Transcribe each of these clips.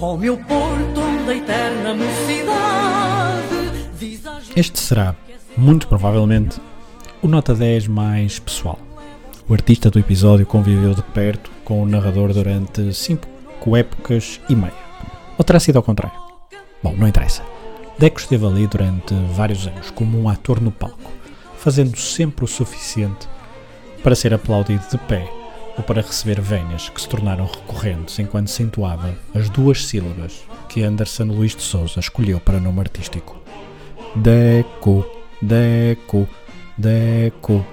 Meu Porto, eterna. Este será, muito provavelmente, o Nota 10 mais pessoal. O artista do episódio conviveu de perto com o narrador durante 5 épocas e meia. Ou terá sido ao contrário? Bom, não interessa. Deco esteve ali durante vários anos como um ator no palco, fazendo sempre o suficiente para ser aplaudido de pé ou para receber venhas que se tornaram recorrentes enquanto se as duas sílabas que Anderson Luís de Souza escolheu para nome artístico. Deco, Deco, Deco.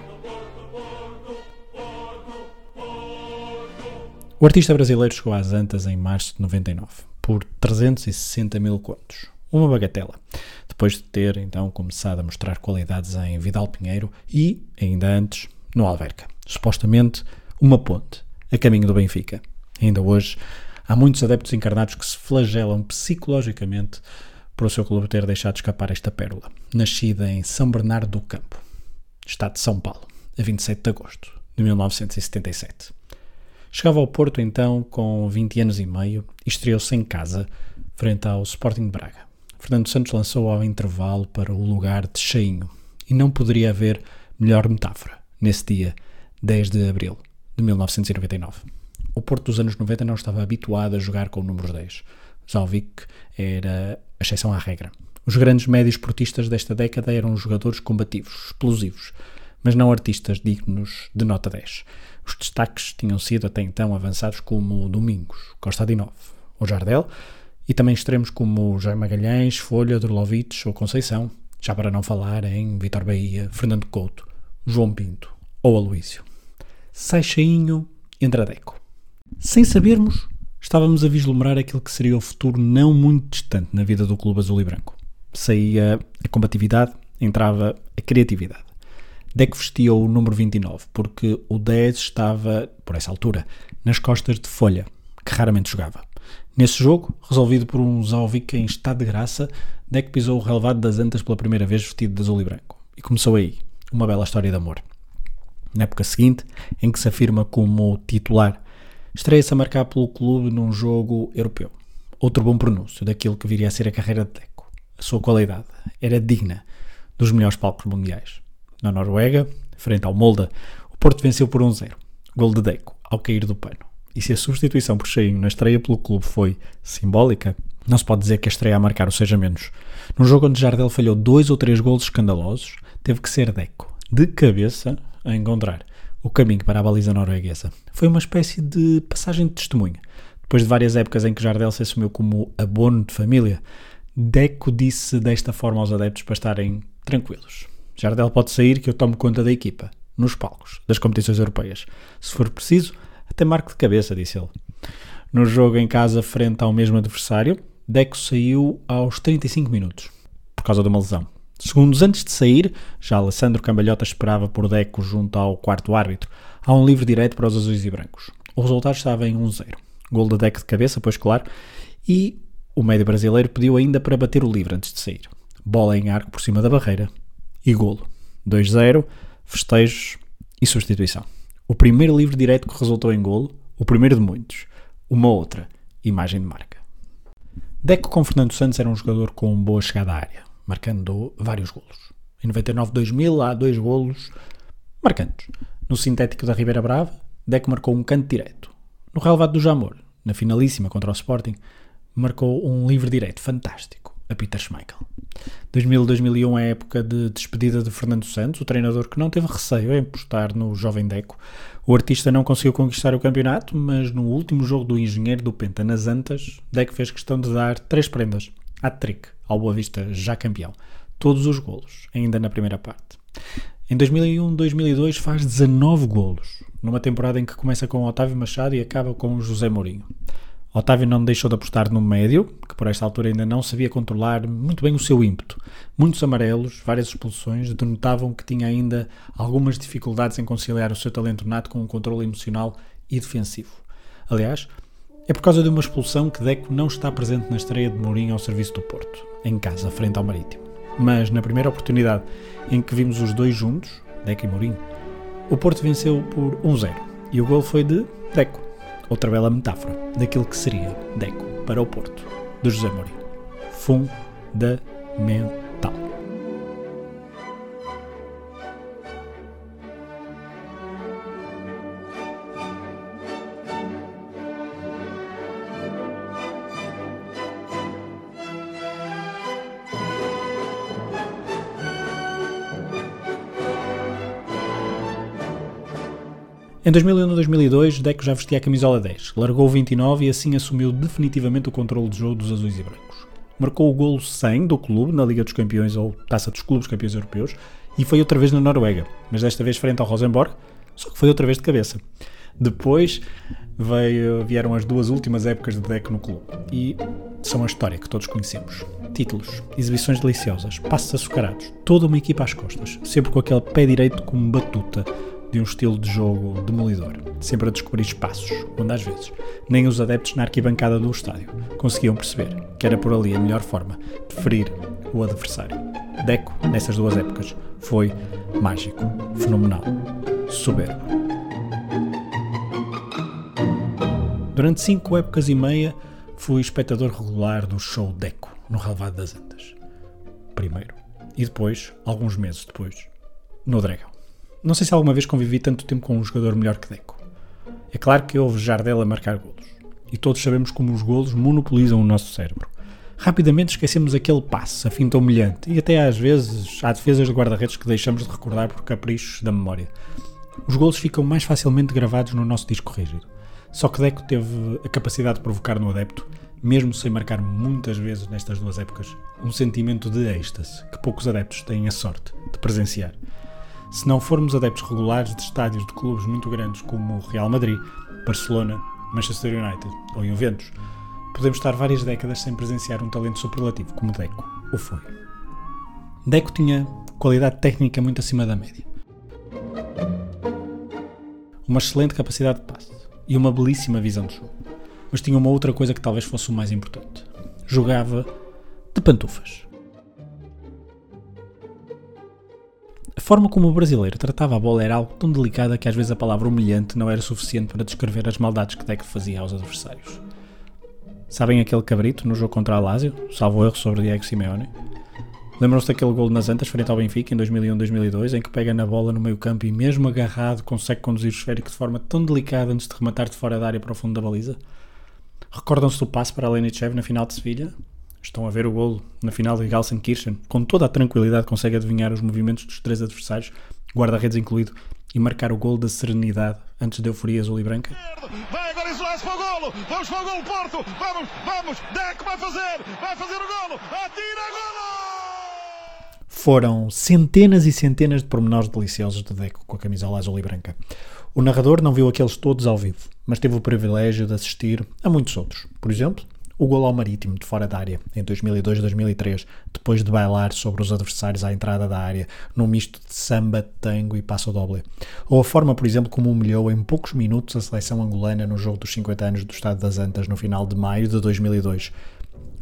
O artista brasileiro chegou às Antas em março de 99 por 360 mil contos, uma bagatela, depois de ter então começado a mostrar qualidades em Vidal Pinheiro e, ainda antes, no Alverca. Supostamente uma ponte a caminho do Benfica. Ainda hoje, há muitos adeptos encarnados que se flagelam psicologicamente por o seu clube ter deixado escapar esta pérola, nascida em São Bernardo do Campo, estado de São Paulo, a 27 de agosto de 1977. Chegava ao Porto então com 20 anos e meio e estreou-se em casa, frente ao Sporting de Braga. Fernando Santos lançou ao intervalo para o lugar de cheinho, e não poderia haver melhor metáfora nesse dia 10 de abril de 1999. O Porto dos anos 90 não estava habituado a jogar com o número 10. Zalvik era a exceção à regra. Os grandes médios portistas desta década eram jogadores combativos, explosivos, mas não artistas dignos de nota 10. Os destaques tinham sido até então avançados como Domingos, Costa Adinov ou Jardel, e também extremos como Jaime Magalhães, Folha, Drolovic ou Conceição, já para não falar em Vitor Bahia, Fernando Couto, João Pinto ou Aloísio sai cheinho, entra Deco. Sem sabermos, estávamos a vislumbrar aquilo que seria o futuro não muito distante na vida do clube azul e branco. Saía a combatividade, entrava a criatividade. Deco vestia o número 29, porque o 10 estava, por essa altura, nas costas de Folha, que raramente jogava. Nesse jogo, resolvido por um Zalvica em estado de graça, Deco pisou o relevado das Antas pela primeira vez vestido de azul e branco. E começou aí, uma bela história de amor na época seguinte, em que se afirma como titular. Estreia-se a marcar pelo clube num jogo europeu. Outro bom pronúncio daquilo que viria a ser a carreira de Deco. A sua qualidade era digna dos melhores palcos mundiais. Na Noruega, frente ao Molda, o Porto venceu por 1-0. Gol de Deco, ao cair do pano. E se a substituição por Cheinho na estreia pelo clube foi simbólica, não se pode dizer que a estreia a marcar o seja menos. Num jogo onde Jardel falhou dois ou três golos escandalosos, teve que ser Deco, de cabeça, a encontrar o caminho para a baliza norueguesa. Foi uma espécie de passagem de testemunha. Depois de várias épocas em que Jardel se assumiu como abono de família, Deco disse desta forma aos adeptos para estarem tranquilos. Jardel pode sair que eu tomo conta da equipa, nos palcos, das competições europeias. Se for preciso, até marco de cabeça, disse ele. No jogo em casa frente ao mesmo adversário, Deco saiu aos 35 minutos, por causa de uma lesão. Segundos antes de sair, já Alessandro Cambalhota esperava por Deco junto ao quarto árbitro. Há um livre direto para os azuis e brancos. O resultado estava em 1-0. Gol de Deco de cabeça, pois claro, e o médio brasileiro pediu ainda para bater o livre antes de sair. Bola em arco por cima da barreira e golo. 2-0, festejos e substituição. O primeiro livre direto que resultou em golo, o primeiro de muitos. Uma outra imagem de marca. Deco com Fernando Santos era um jogador com boa chegada à área marcando vários golos. Em 99-2000 há dois golos marcantes. No sintético da Ribeira Brava, Deco marcou um canto direto. No relevado do Jamor, na finalíssima contra o Sporting, marcou um livre direto fantástico a Peter Schmeichel. 2000-2001 é a época de despedida de Fernando Santos, o treinador que não teve receio em apostar no jovem Deco. O artista não conseguiu conquistar o campeonato, mas no último jogo do Engenheiro do Penta nas Antas, Deco fez questão de dar três prendas. Hat-trick ao Boa Vista já campeão. Todos os golos, ainda na primeira parte. Em 2001-2002 faz 19 golos, numa temporada em que começa com Otávio Machado e acaba com José Mourinho. Otávio não deixou de apostar no médio, que por esta altura ainda não sabia controlar muito bem o seu ímpeto. Muitos amarelos, várias expulsões, denotavam que tinha ainda algumas dificuldades em conciliar o seu talento nato com um controle emocional e defensivo. Aliás, é por causa de uma expulsão que Deco não está presente na estreia de Mourinho ao serviço do Porto, em casa, frente ao Marítimo. Mas na primeira oportunidade em que vimos os dois juntos, Deco e Mourinho, o Porto venceu por 1-0 e o gol foi de Deco. Outra bela metáfora daquilo que seria Deco. para o Porto, de José Mourinho. Fundamental. Em 2001-2002, Deco já vestia a camisola 10, largou o 29 e assim assumiu definitivamente o controle de jogo dos azuis e brancos. Marcou o golo 100 do clube na Liga dos Campeões ou Taça dos Clubes Campeões Europeus e foi outra vez na Noruega, mas desta vez frente ao Rosenborg, só que foi outra vez de cabeça. Depois veio, vieram as duas últimas épocas de Deco no clube e são a história que todos conhecemos. Títulos, exibições deliciosas, passos açucarados, toda uma equipa às costas, sempre com aquele pé direito como batuta, de um estilo de jogo demolidor, sempre a descobrir espaços, onde às vezes nem os adeptos na arquibancada do estádio conseguiam perceber que era por ali a melhor forma de ferir o adversário. Deco, nessas duas épocas, foi mágico, fenomenal, soberbo. Durante cinco épocas e meia, fui espectador regular do show Deco, no Relvado das Antas. Primeiro. E depois, alguns meses depois, no Dragão. Não sei se alguma vez convivi tanto tempo com um jogador melhor que Deco. É claro que houve Jardel a marcar golos. E todos sabemos como os golos monopolizam o nosso cérebro. Rapidamente esquecemos aquele passe, a finta humilhante, e até às vezes há defesas de guarda-redes que deixamos de recordar por caprichos da memória. Os golos ficam mais facilmente gravados no nosso disco rígido. Só que Deco teve a capacidade de provocar no adepto, mesmo sem marcar muitas vezes nestas duas épocas, um sentimento de êxtase que poucos adeptos têm a sorte de presenciar. Se não formos adeptos regulares de estádios de clubes muito grandes como o Real Madrid, Barcelona, Manchester United ou Juventus, podemos estar várias décadas sem presenciar um talento superlativo como Deco o foi. Deco tinha qualidade técnica muito acima da média. Uma excelente capacidade de passe e uma belíssima visão de jogo. Mas tinha uma outra coisa que talvez fosse o mais importante. Jogava de pantufas. A forma como o brasileiro tratava a bola era algo tão delicada que às vezes a palavra humilhante não era suficiente para descrever as maldades que Deco fazia aos adversários. Sabem aquele cabrito no jogo contra a Lazio, salvo erro sobre Diego Simeone? Lembram-se daquele gol nas Antas frente ao Benfica em 2001-2002, em que pega na bola no meio campo e mesmo agarrado consegue conduzir o esférico de forma tão delicada antes de rematar de fora da área para o fundo da baliza? Recordam-se do passe para Lenichev na final de Sevilha? Estão a ver o golo na final de Gelsenkirchen. Com toda a tranquilidade consegue adivinhar os movimentos dos três adversários, guarda-redes incluído, e marcar o golo da serenidade antes da euforia azul e branca. Vai agora isolar-se para o golo. Vamos para o golo, Porto. Vamos, vamos. Deco vai fazer. Vai fazer o golo. Atira golo! Foram centenas e centenas de pormenores deliciosos de Deco com a camisola azul e branca. O narrador não viu aqueles todos ao vivo, mas teve o privilégio de assistir a muitos outros. Por exemplo, o gol ao Marítimo de fora da área em 2002-2003, depois de bailar sobre os adversários à entrada da área, num misto de samba, tango e passo doble. Ou a forma, por exemplo, como humilhou em poucos minutos a seleção angolana no jogo dos 50 anos do Estado das Antas no final de maio de 2002.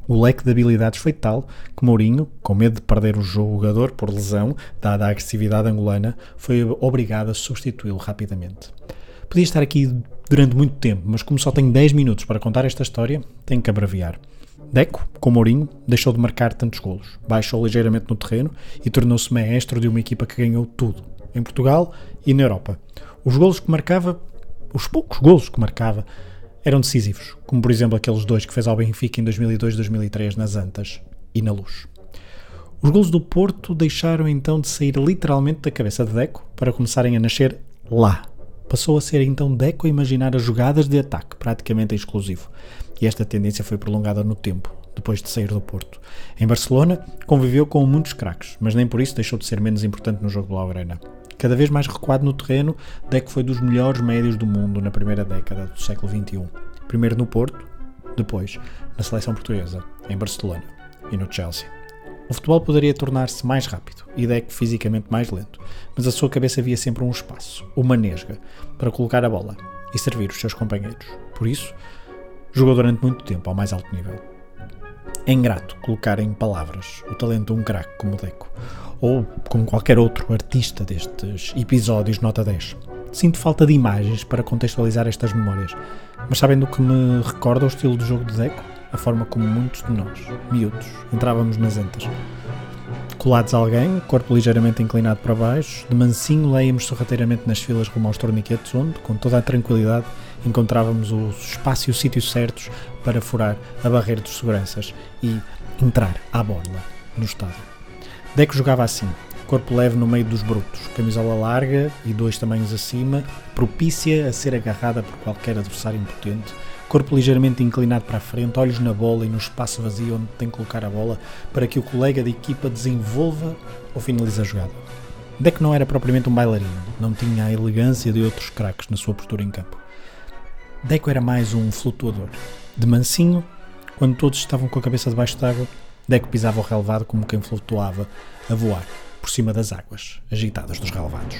O leque de habilidades foi tal que Mourinho, com medo de perder o jogador por lesão, dada a agressividade angolana, foi obrigado a substituí-lo rapidamente. Podia estar aqui durante muito tempo, mas como só tenho 10 minutos para contar esta história, tenho que abreviar. Deco, com Mourinho, deixou de marcar tantos golos, baixou ligeiramente no terreno e tornou-se maestro de uma equipa que ganhou tudo, em Portugal e na Europa. Os golos que marcava, os poucos golos que marcava, eram decisivos, como por exemplo aqueles dois que fez ao Benfica em 2002-2003 nas Antas e na Luz. Os golos do Porto deixaram então de sair literalmente da cabeça de Deco para começarem a nascer lá, passou a ser então Deco a imaginar as jogadas de ataque praticamente exclusivo. E esta tendência foi prolongada no tempo, depois de sair do Porto. Em Barcelona, conviveu com muitos craques, mas nem por isso deixou de ser menos importante no jogo do Blaugrana. Cada vez mais recuado no terreno, Deco foi dos melhores médios do mundo na primeira década do século XXI. Primeiro no Porto, depois na seleção portuguesa, em Barcelona e no Chelsea. O futebol poderia tornar-se mais rápido e Deco fisicamente mais lento, mas a sua cabeça via sempre um espaço, uma nesga, para colocar a bola e servir os seus companheiros. Por isso, jogou durante muito tempo ao mais alto nível. É ingrato colocar em palavras o talento de um craque como Deco, ou como qualquer outro artista destes episódios nota 10. Sinto falta de imagens para contextualizar estas memórias, mas sabem do que me recorda o estilo de jogo de Deco? A forma como muitos de nós, miúdos, entrávamos nas antas. Colados a alguém, corpo ligeiramente inclinado para baixo, de mansinho leíamos sorrateiramente nas filas rumo aos torniquetes, onde, com toda a tranquilidade, encontrávamos o espaço e o sítio certos para furar a barreira dos seguranças e entrar à borla no estádio. Deco jogava assim, corpo leve no meio dos brutos, camisola larga e dois tamanhos acima, propícia a ser agarrada por qualquer adversário impotente, corpo ligeiramente inclinado para a frente, olhos na bola e no espaço vazio onde tem que colocar a bola para que o colega de equipa desenvolva ou finalize a jogada. Deck não era propriamente um bailarino, não tinha a elegância de outros craques na sua postura em campo. Deco era mais um flutuador. De mansinho, quando todos estavam com a cabeça debaixo d'água, Deco pisava o relevado como quem flutuava a voar por cima das águas agitadas dos relevados.